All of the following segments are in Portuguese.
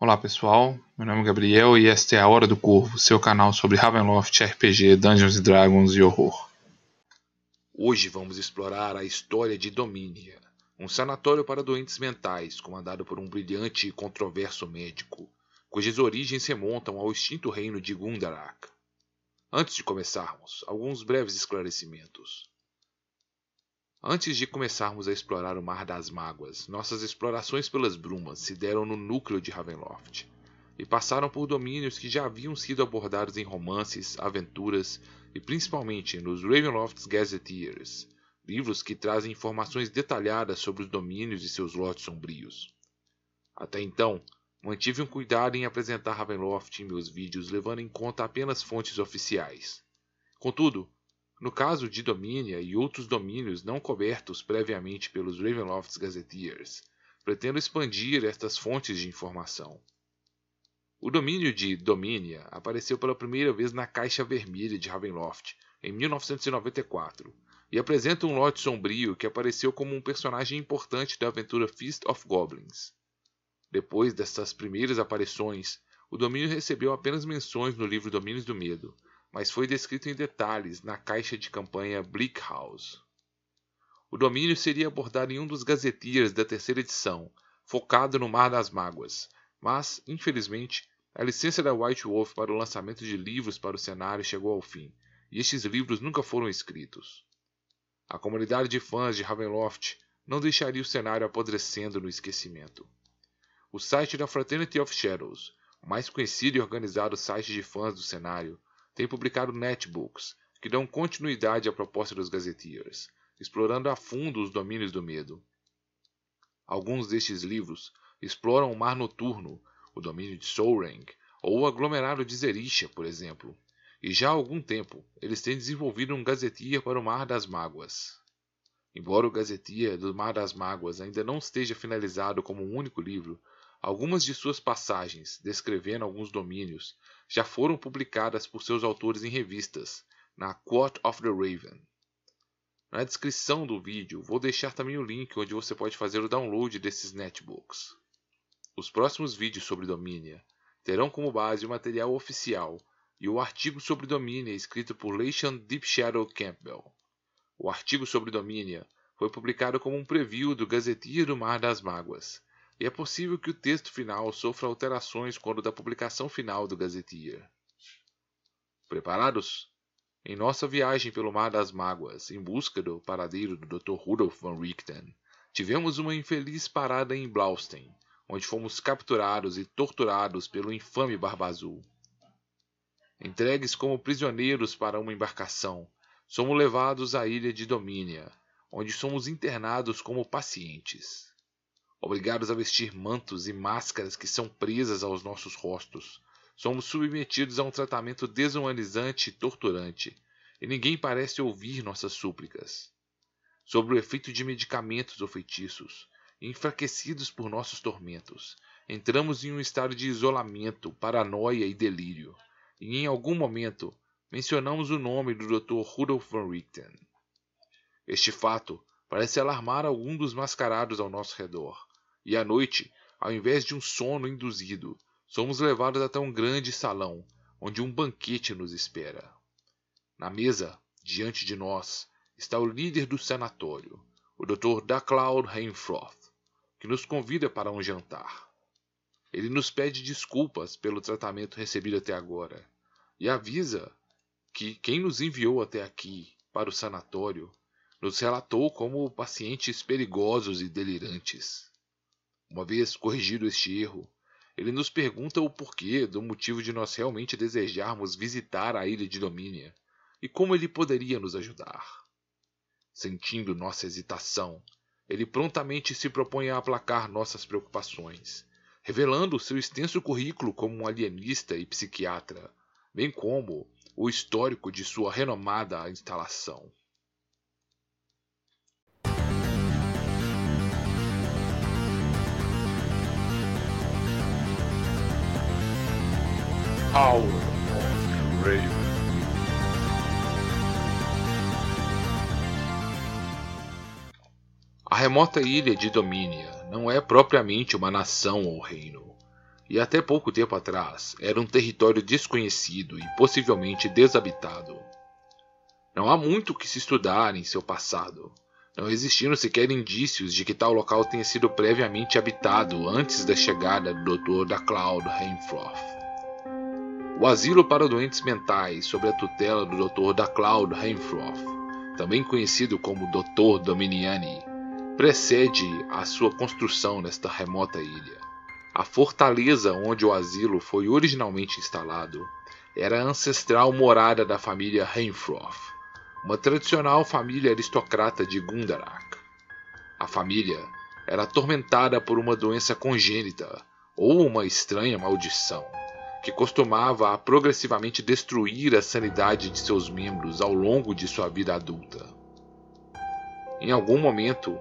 Olá pessoal, meu nome é Gabriel e esta é a Hora do Corvo, seu canal sobre Ravenloft, RPG, Dungeons Dragons e horror. Hoje vamos explorar a história de Dominia, um sanatório para doentes mentais comandado por um brilhante e controverso médico, cujas origens remontam ao extinto reino de Gundarak. Antes de começarmos, alguns breves esclarecimentos. Antes de começarmos a explorar o Mar das Mágoas, nossas explorações pelas brumas se deram no núcleo de Ravenloft e passaram por domínios que já haviam sido abordados em romances, aventuras e principalmente nos Ravenloft's Gazetteers, livros que trazem informações detalhadas sobre os domínios e seus lotes sombrios. Até então, mantive um cuidado em apresentar Ravenloft em meus vídeos levando em conta apenas fontes oficiais. Contudo, no caso de Dominia e outros domínios não cobertos previamente pelos Ravenloft's Gazetteers, pretendo expandir estas fontes de informação. O domínio de Dominia apareceu pela primeira vez na Caixa Vermelha de Ravenloft, em 1994, e apresenta um lote sombrio que apareceu como um personagem importante da aventura Feast of Goblins. Depois dessas primeiras aparições, o domínio recebeu apenas menções no livro Domínios do Medo, mas foi descrito em detalhes na caixa de campanha Bleak House. O domínio seria abordado em um dos gazetiers da terceira edição, focado no Mar das Mágoas, mas, infelizmente, a licença da White Wolf para o lançamento de livros para o cenário chegou ao fim, e estes livros nunca foram escritos. A comunidade de fãs de Ravenloft não deixaria o cenário apodrecendo no esquecimento. O site da Fraternity of Shadows, o mais conhecido e organizado site de fãs do cenário, tem publicado netbooks que dão continuidade à proposta dos Gazetteers, explorando a fundo os domínios do medo. Alguns destes livros exploram o mar noturno, o domínio de Soulrang, ou o aglomerado de Zerisha, por exemplo, e já há algum tempo eles têm desenvolvido um Gazetteer para o Mar das Mágoas. Embora o Gazetteer do Mar das Mágoas ainda não esteja finalizado como um único livro, Algumas de suas passagens, descrevendo alguns domínios, já foram publicadas por seus autores em revistas, na Court of the Raven. Na descrição do vídeo vou deixar também o link onde você pode fazer o download desses netbooks. Os próximos vídeos sobre Domínia terão como base o material oficial e o artigo sobre Domínia escrito por Leishan Deep Shadow Campbell. O artigo sobre Domínia foi publicado como um preview do Gazeteiro do Mar das Mágoas e é possível que o texto final sofra alterações quando da publicação final do Gazetteer. Preparados? Em nossa viagem pelo Mar das Mágoas, em busca do paradeiro do Dr. Rudolf von Richten, tivemos uma infeliz parada em Blaustein, onde fomos capturados e torturados pelo infame Barba Azul. Entregues como prisioneiros para uma embarcação, somos levados à ilha de Domínia, onde somos internados como pacientes obrigados a vestir mantos e máscaras que são presas aos nossos rostos. Somos submetidos a um tratamento desumanizante e torturante, e ninguém parece ouvir nossas súplicas. Sob o efeito de medicamentos ou feitiços, enfraquecidos por nossos tormentos, entramos em um estado de isolamento, paranoia e delírio, e em algum momento mencionamos o nome do Dr. Rudolf von Richten. Este fato parece alarmar algum dos mascarados ao nosso redor, e à noite, ao invés de um sono induzido, somos levados até um grande salão, onde um banquete nos espera. Na mesa, diante de nós, está o líder do sanatório, o Dr. Daclaud Heimfroth, que nos convida para um jantar. Ele nos pede desculpas pelo tratamento recebido até agora e avisa que quem nos enviou até aqui para o sanatório nos relatou como pacientes perigosos e delirantes. Uma vez corrigido este erro, ele nos pergunta o porquê do motivo de nós realmente desejarmos visitar a ilha de Domínia e como ele poderia nos ajudar. Sentindo nossa hesitação, ele prontamente se propõe a aplacar nossas preocupações, revelando seu extenso currículo como um alienista e psiquiatra, bem como o histórico de sua renomada instalação. Hour of. A remota ilha de Domínia não é propriamente uma nação ou reino. e até pouco tempo atrás era um território desconhecido e possivelmente desabitado. Não há muito que se estudar em seu passado. Não existiram sequer indícios de que tal local tenha sido previamente habitado antes da chegada do Dr. da Cloud. O asilo para doentes mentais sob a tutela do Dr. da Cloud Heimfroth, também conhecido como Dr. Dominiani, precede a sua construção nesta remota ilha. A fortaleza onde o asilo foi originalmente instalado era a ancestral morada da família Heimfroth, uma tradicional família aristocrata de Gundarak. A família era atormentada por uma doença congênita ou uma estranha maldição, que costumava progressivamente destruir a sanidade de seus membros ao longo de sua vida adulta. Em algum momento,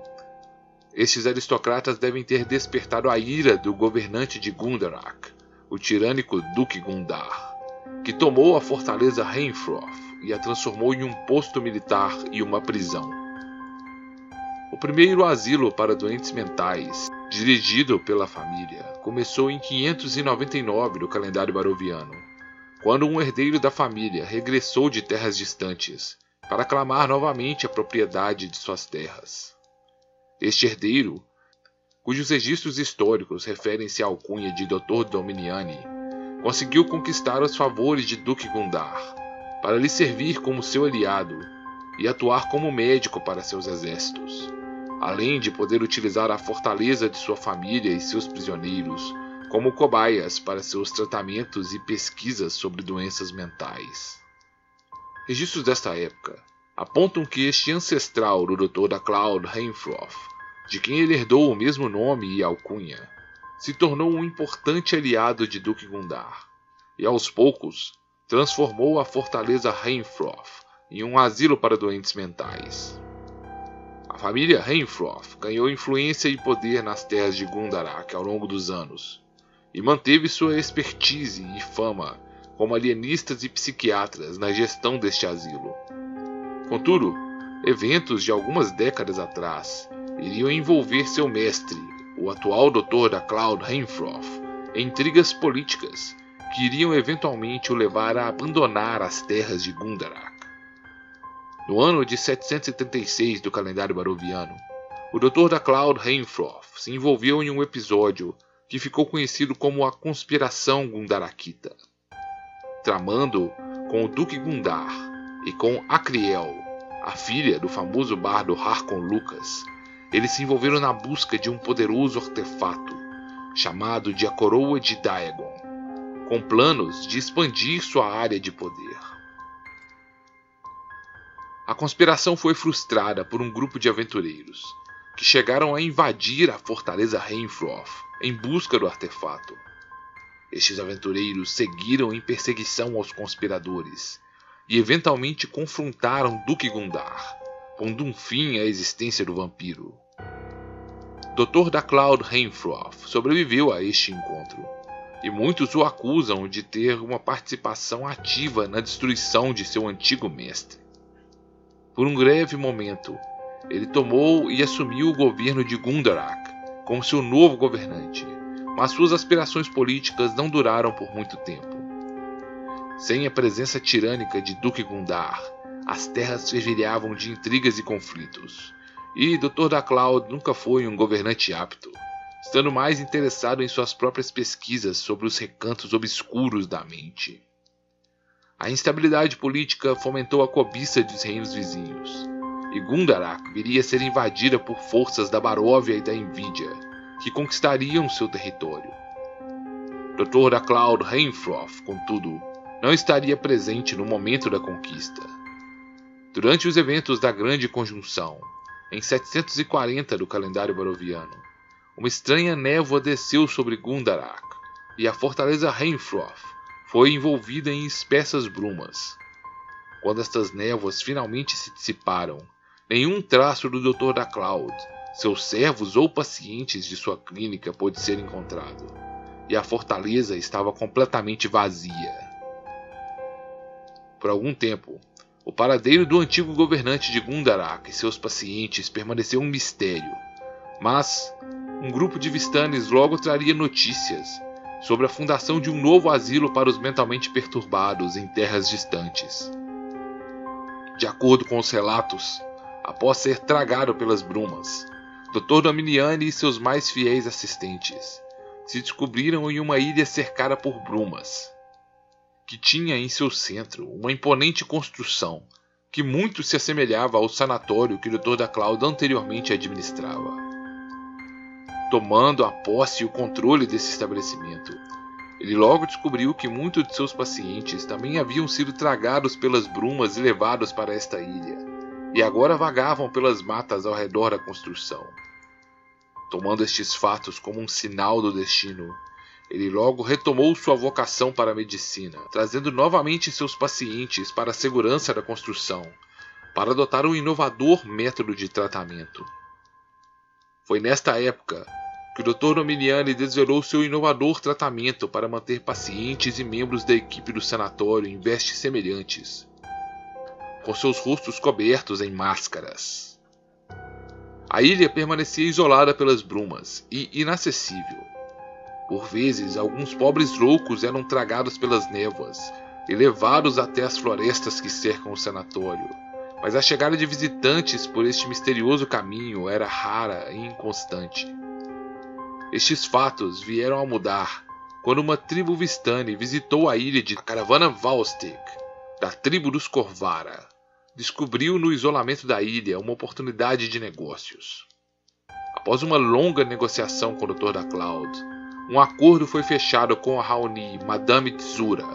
estes aristocratas devem ter despertado a ira do governante de Gundarak, o tirânico Duque Gundar, que tomou a fortaleza Heimfroth e a transformou em um posto militar e uma prisão. O primeiro asilo para doentes mentais, dirigido pela família, começou em 599 do calendário baroviano, quando um herdeiro da família regressou de terras distantes para clamar novamente a propriedade de suas terras. Este herdeiro, cujos registros históricos referem-se à alcunha de Dr. Dominiani, conseguiu conquistar os favores de Duque Gundar, para lhe servir como seu aliado e atuar como médico para seus exércitos, além de poder utilizar a fortaleza de sua família e seus prisioneiros como cobaias para seus tratamentos e pesquisas sobre doenças mentais. Registros desta época apontam que este ancestral do Dr. da Cloud Heimfroth, de quem ele herdou o mesmo nome e alcunha, se tornou um importante aliado de Duque Gundar, e aos poucos transformou a fortaleza Heimfroth em um asilo para doentes mentais. A família Heimfroth ganhou influência e poder nas terras de Gundarak ao longo dos anos, e manteve sua expertise e fama como alienistas e psiquiatras na gestão deste asilo. Contudo, eventos de algumas décadas atrás iriam envolver seu mestre, o atual doutor da Cloud Heimfroth, em intrigas políticas que iriam eventualmente o levar a abandonar as terras de Gundarak. No ano de 776 do calendário baroviano, o doutor da Cloud Heimfroth se envolveu em um episódio que ficou conhecido como a Conspiração Gundarakita. Tramando com o Duque Gundar e com Acriel, a filha do famoso bardo Harkon Lucas, eles se envolveram na busca de um poderoso artefato, chamado de a Coroa de Daegon, com planos de expandir sua área de poder. A conspiração foi frustrada por um grupo de aventureiros, que chegaram a invadir a fortaleza Heimfroth em busca do artefato. Estes aventureiros seguiram em perseguição aos conspiradores e eventualmente confrontaram Duque Gundar, pondo um fim à existência do vampiro. Dr. da Cloud Heimfroth sobreviveu a este encontro, e muitos o acusam de ter uma participação ativa na destruição de seu antigo mestre. Por um breve momento, ele tomou e assumiu o governo de Gundarak como seu novo governante, mas suas aspirações políticas não duraram por muito tempo. Sem a presença tirânica de Duque Gundar, as terras fervilhavam de intrigas e conflitos. E Dr. da Cloud nunca foi um governante apto, estando mais interessado em suas próprias pesquisas sobre os recantos obscuros da mente. A instabilidade política fomentou a cobiça dos reinos vizinhos, e Gundarak viria a ser invadida por forças da Baróvia e da Envidia, que conquistariam seu território. Dr. da Cloud Heimfroth, contudo, não estaria presente no momento da conquista. Durante os eventos da Grande Conjunção, em 740 do calendário baroviano, uma estranha névoa desceu sobre Gundarak e a fortaleza Heimfroth foi envolvida em espessas brumas. Quando estas névoas finalmente se dissiparam, nenhum traço do Dr. da Cloud, seus servos ou pacientes de sua clínica pôde ser encontrado, e a fortaleza estava completamente vazia. Por algum tempo, o paradeiro do antigo governante de Gundarak e seus pacientes permaneceu um mistério, mas um grupo de Vistanes logo traria notícias sobre a fundação de um novo asilo para os mentalmente perturbados em terras distantes. De acordo com os relatos, após ser tragado pelas brumas, Dr. Dominiani e seus mais fiéis assistentes se descobriram em uma ilha cercada por brumas, que tinha em seu centro uma imponente construção que muito se assemelhava ao sanatório que o Dr. da Cloud anteriormente administrava. Tomando a posse e o controle desse estabelecimento, ele logo descobriu que muitos de seus pacientes também haviam sido tragados pelas brumas e levados para esta ilha, e agora vagavam pelas matas ao redor da construção. Tomando estes fatos como um sinal do destino, ele logo retomou sua vocação para a medicina, trazendo novamente seus pacientes para a segurança da construção, para adotar um inovador método de tratamento. Foi nesta época que o Dr. Dominiani desvelou seu inovador tratamento para manter pacientes e membros da equipe do sanatório em vestes semelhantes, com seus rostos cobertos em máscaras. A ilha permanecia isolada pelas brumas e inacessível. Por vezes, alguns pobres loucos eram tragados pelas névoas e levados até as florestas que cercam o sanatório. Mas a chegada de visitantes por este misterioso caminho era rara e inconstante. Estes fatos vieram a mudar quando uma tribo Vistani visitou a ilha de caravana Valstic, da tribo dos Corvara. Descobriu no isolamento da ilha uma oportunidade de negócios. Após uma longa negociação com o Dr. da Cloud, um acordo foi fechado com a Raoni Madame Tsura,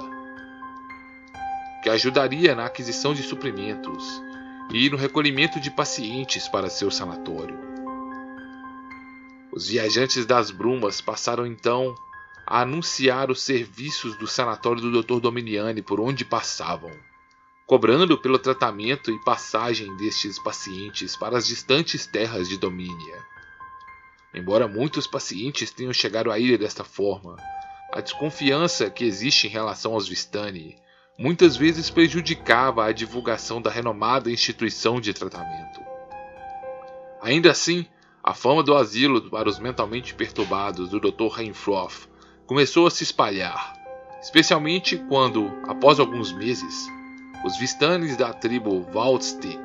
que ajudaria na aquisição de suprimentos e no recolhimento de pacientes para seu sanatório. Os viajantes das brumas passaram então a anunciar os serviços do sanatório do Dr. Dominiani por onde passavam, cobrando pelo tratamento e passagem destes pacientes para as distantes terras de Domínia. Embora muitos pacientes tenham chegado à ilha desta forma, a desconfiança que existe em relação aos Vistani muitas vezes prejudicava a divulgação da renomada instituição de tratamento. Ainda assim, a fama do asilo para os mentalmente perturbados do Dr. Rainfroth começou a se espalhar, especialmente quando, após alguns meses, os Vistanes da tribo Waldstick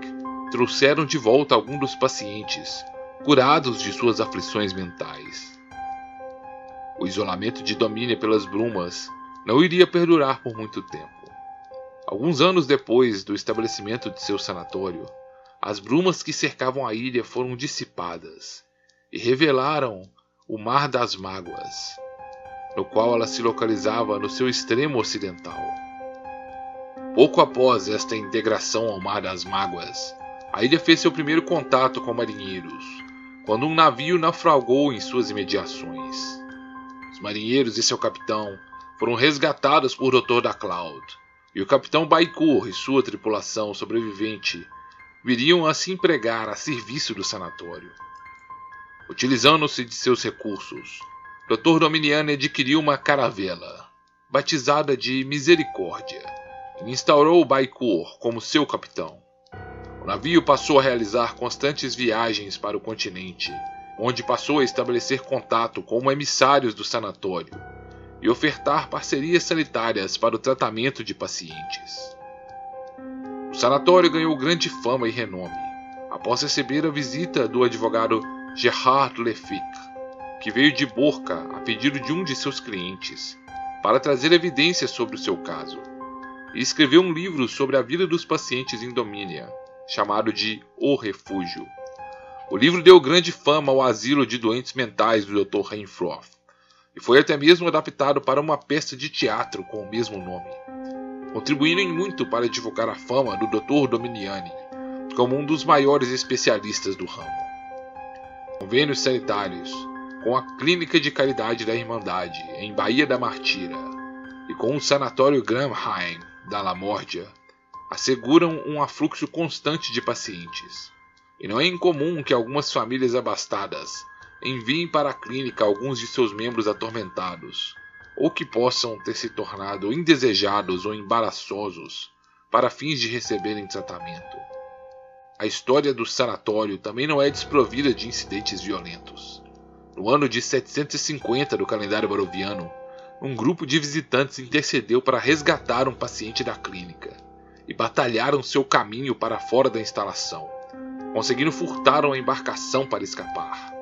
trouxeram de volta alguns dos pacientes curados de suas aflições mentais. O isolamento de Domínia pelas brumas não iria perdurar por muito tempo. Alguns anos depois do estabelecimento de seu sanatório, as brumas que cercavam a ilha foram dissipadas e revelaram o Mar das Mágoas, no qual ela se localizava no seu extremo ocidental. Pouco após esta integração ao Mar das Mágoas, a ilha fez seu primeiro contato com marinheiros, quando um navio naufragou em suas imediações. Os marinheiros e seu capitão foram resgatados por Dr. da Cloud, e o capitão Baikur e sua tripulação sobrevivente viriam a se empregar a serviço do sanatório. Utilizando-se de seus recursos, Dr. Dominiani adquiriu uma caravela, batizada de Misericórdia, e instaurou Baikur como seu capitão. O navio passou a realizar constantes viagens para o continente, onde passou a estabelecer contato com emissários do sanatório e ofertar parcerias sanitárias para o tratamento de pacientes. O sanatório ganhou grande fama e renome após receber a visita do advogado Gerhard Lefic, que veio de Borca a pedido de um de seus clientes para trazer evidências sobre o seu caso, e escreveu um livro sobre a vida dos pacientes em Domínia, chamado de O Refúgio. O livro deu grande fama ao asilo de doentes mentais do Dr. Rainfroth, e foi até mesmo adaptado para uma peça de teatro com o mesmo nome, contribuindo em muito para divulgar a fama do Dr. Dominiani como um dos maiores especialistas do ramo. Convênios sanitários com a Clínica de Caridade da Irmandade em Baía da Martira e com o Sanatório Gramheim da Lamórdia asseguram um afluxo constante de pacientes. E não é incomum que algumas famílias abastadas enviem para a clínica alguns de seus membros atormentados, ou que possam ter se tornado indesejados ou embaraçosos para fins de receberem tratamento. A história do sanatório também não é desprovida de incidentes violentos. No ano de 750 do calendário baroviano, um grupo de visitantes intercedeu para resgatar um paciente da clínica e batalharam seu caminho para fora da instalação, conseguindo furtar uma embarcação para escapar.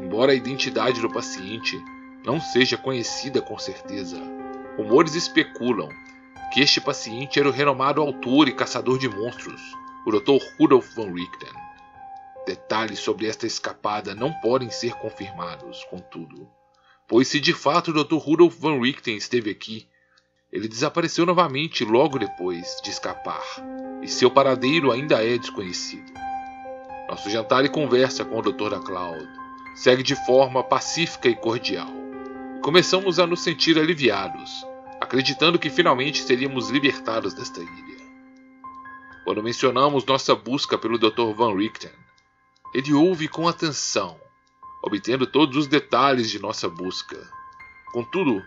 Embora a identidade do paciente não seja conhecida com certeza, rumores especulam que este paciente era o renomado autor e caçador de monstros, o Dr. Rudolf von Richten. Detalhes sobre esta escapada não podem ser confirmados, contudo, pois se de fato o Dr. Rudolf von Richten esteve aqui, ele desapareceu novamente logo depois de escapar, e seu paradeiro ainda é desconhecido. Nosso jantar e conversa com o Dr. da Cloud segue de forma pacífica e cordial. Começamos a nos sentir aliviados, acreditando que finalmente seríamos libertados desta ilha. Quando mencionamos nossa busca pelo Dr. Van Richten, ele ouve com atenção, obtendo todos os detalhes de nossa busca. Contudo,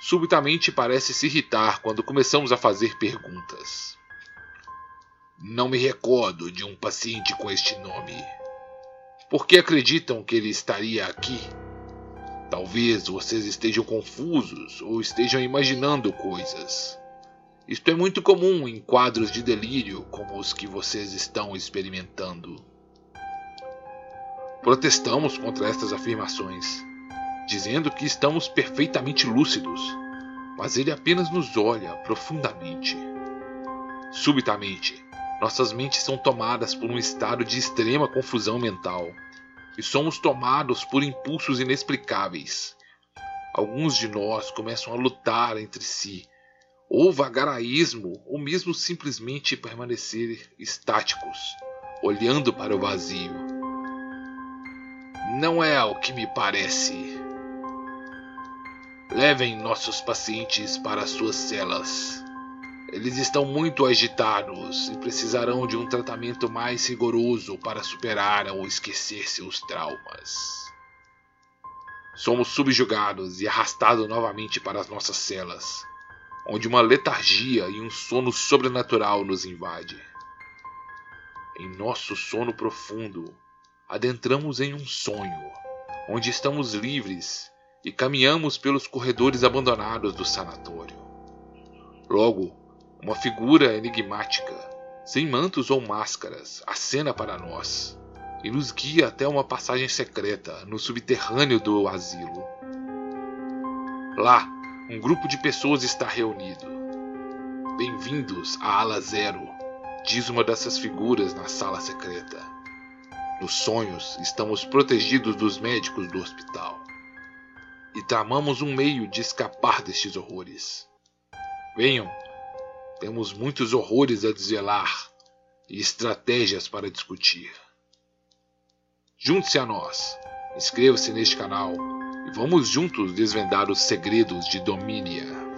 subitamente parece se irritar quando começamos a fazer perguntas. Não me recordo de um paciente com este nome. Por que acreditam que ele estaria aqui? Talvez vocês estejam confusos ou estejam imaginando coisas. Isto é muito comum em quadros de delírio como os que vocês estão experimentando. Protestamos contra estas afirmações, dizendo que estamos perfeitamente lúcidos, mas ele apenas nos olha profundamente. Subitamente, nossas mentes são tomadas por um estado de extrema confusão mental e somos tomados por impulsos inexplicáveis. Alguns de nós começam a lutar entre si, ou vagar a esmo, ou mesmo simplesmente permanecer estáticos, olhando para o vazio. Não é o que me parece. Levem nossos pacientes para suas celas. Eles estão muito agitados e precisarão de um tratamento mais rigoroso para superar ou esquecer seus traumas. Somos subjugados e arrastados novamente para as nossas celas, onde uma letargia e um sono sobrenatural nos invade. Em nosso sono profundo, adentramos em um sonho, onde estamos livres e caminhamos pelos corredores abandonados do sanatório. Logo, uma figura enigmática, sem mantos ou máscaras, acena para nós e nos guia até uma passagem secreta no subterrâneo do asilo. Lá, um grupo de pessoas está reunido. Bem-vindos à Ala Zero, diz uma dessas figuras na sala secreta. Nos sonhos, estamos protegidos dos médicos do hospital e tramamos um meio de escapar destes horrores. Venham temos muitos horrores a desvelar e estratégias para discutir. Junte-se a nós, inscreva-se neste canal e vamos juntos desvendar os segredos de Domínia.